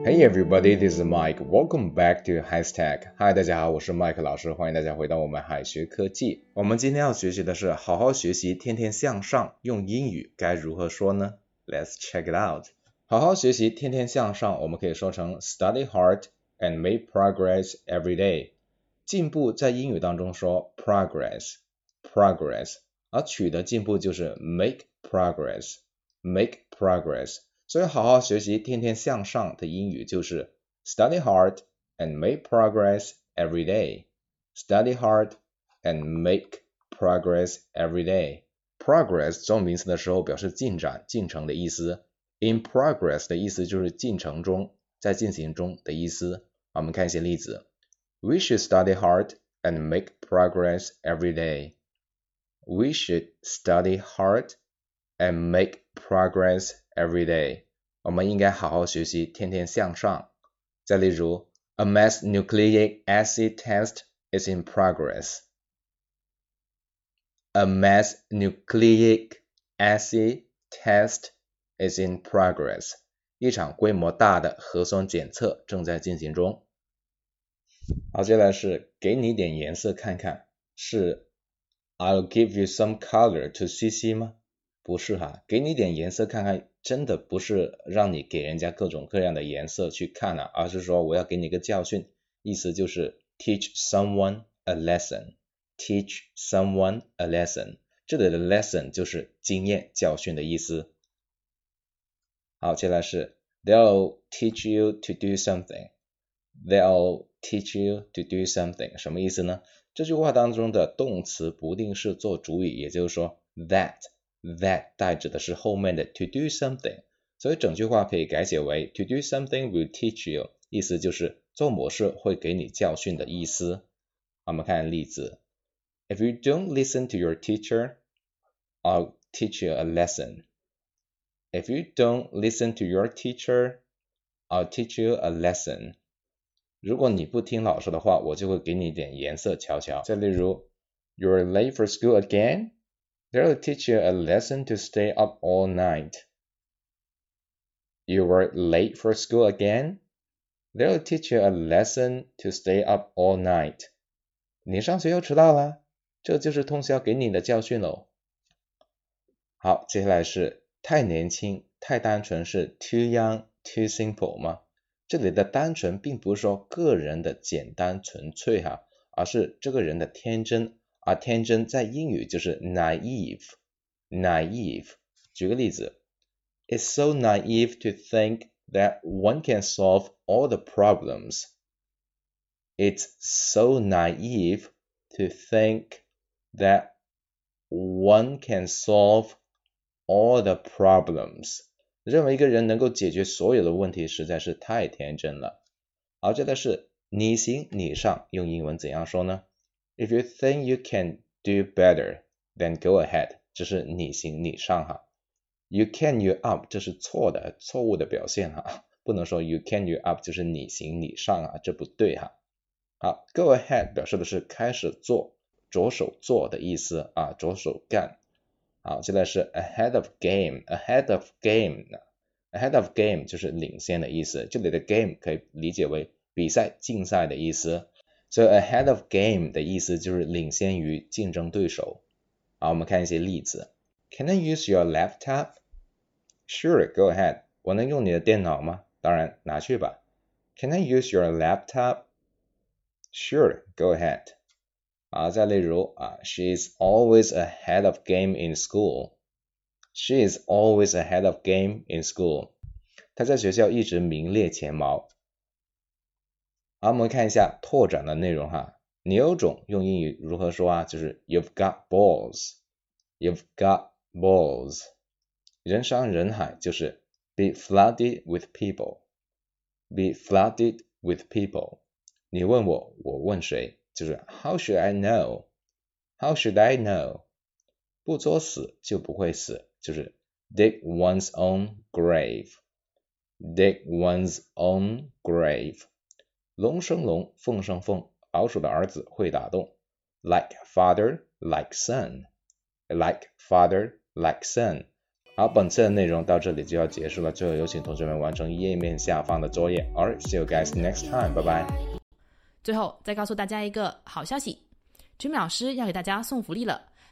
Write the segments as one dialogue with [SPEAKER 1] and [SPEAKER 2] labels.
[SPEAKER 1] Hey everybody, this is Mike. Welcome back to Hashtag. Hi，大家好，我是 Mike 老师，欢迎大家回到我们海学科技。我们今天要学习的是好好学习，天天向上，用英语该如何说呢？Let's check it out. 好好学习，天天向上，我们可以说成 study hard and make progress every day。进步在英语当中说 progress，progress，而取得进步就是 make progress，make progress。 所以好好学习，天天向上的英语就是 study hard and make progress every day。study hard and make progress every day。progress 做名词的时候表示进展、进程的意思。In progress 的意思就是进程中，在进行中的意思。我们看一些例子。We should study hard and make progress every day. We should study hard and make progress every day. 我们应该好好学习，天天向上。再例如，A mass nucleic acid test is in progress. A mass nucleic acid test is in progress. 一场规模大的核酸检测正在进行中。好，接下来是给你点颜色看看，是 I'll give you some color to see see 吗？ 不是哈，给你点颜色看看，真的不是让你给人家各种各样的颜色去看啊，而是说我要给你个教训，意思就是 teach someone a lesson，teach someone a lesson，这里的 lesson 就是经验教训的意思。好，接下来是 They'll teach you to do something. They'll teach you to do something. 什么意思呢？这句话当中的动词不定式做主语，也就是说 that that 代指的是后面的 to do something，所以整句话可以改写为 to do something will teach you，意思就是做某事会给你教训的意思。我们看例子：If you don't listen to your teacher, I'll teach you a lesson. If you don't listen to your teacher, I'll teach you a lesson. 如果你不听老师的话，我就会给你点颜色瞧瞧。再例如，You're late for school again? They'll teach you a lesson to stay up all night. You were late for school again? They'll teach you a lesson to stay up all night. 你上学又迟到了，这就是通宵给你的教训喽。好，接下来是太年轻、太单纯是 too young, too simple 吗？这里的单纯并不是说个人的简单纯粹哈，而是这个人的天真。而天真在英语就是 naive, naive。举个例子，It's so naive to think that one can solve all the problems. It's so naive to think that one can solve all the problems，认为一个人能够解决所有的问题实在是太天真了。好，这个是你行你上，用英文怎样说呢 ？If you think you can do better, then go ahead，这是你行你上哈。You can you up，这是错的，错误的表现哈，不能说 you can you up 就是你行你上啊，这不对哈。好，go ahead 表示的是开始做，着手做的意思啊，着手干。好，现在是 ahead of game，ahead of game，ahead of game 就是领先的意思。这里的 game 可以理解为比赛、竞赛的意思。所以 ahead of game 的意思就是领先于竞争对手。好，我们看一些例子。Can I use your laptop? Sure, go ahead. 我能用你的电脑吗？当然，拿去吧。Can I use your laptop? Sure, go ahead. 啊，再例如啊，She is always ahead of game in school. She is always ahead of game in school. 她在学校一直名列前茅。 好，我们看一下拓展的内容哈。牛种用英语如何说啊？就是 You've got balls. You've got balls. 人山人海就是 Be flooded with people. Be flooded with people. 你问我，我问谁？就是 How should I know? How should I know? 不作死就不会死，就是 dig one's own grave. Dig one's own grave. 龙生龙，凤生凤，老鼠的儿子会打洞。Like father, like son. Like father, like son. 好，本次的内容到这里就要结束了。最后有请同学们完成页面下方的作业。Alright, see you guys next time. Bye bye.
[SPEAKER 2] 最后再告诉大家一个好消息，Jimmy 老师要给大家送福利了，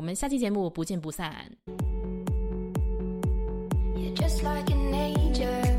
[SPEAKER 2] 我们下期节目不见不散。You're just like an angel.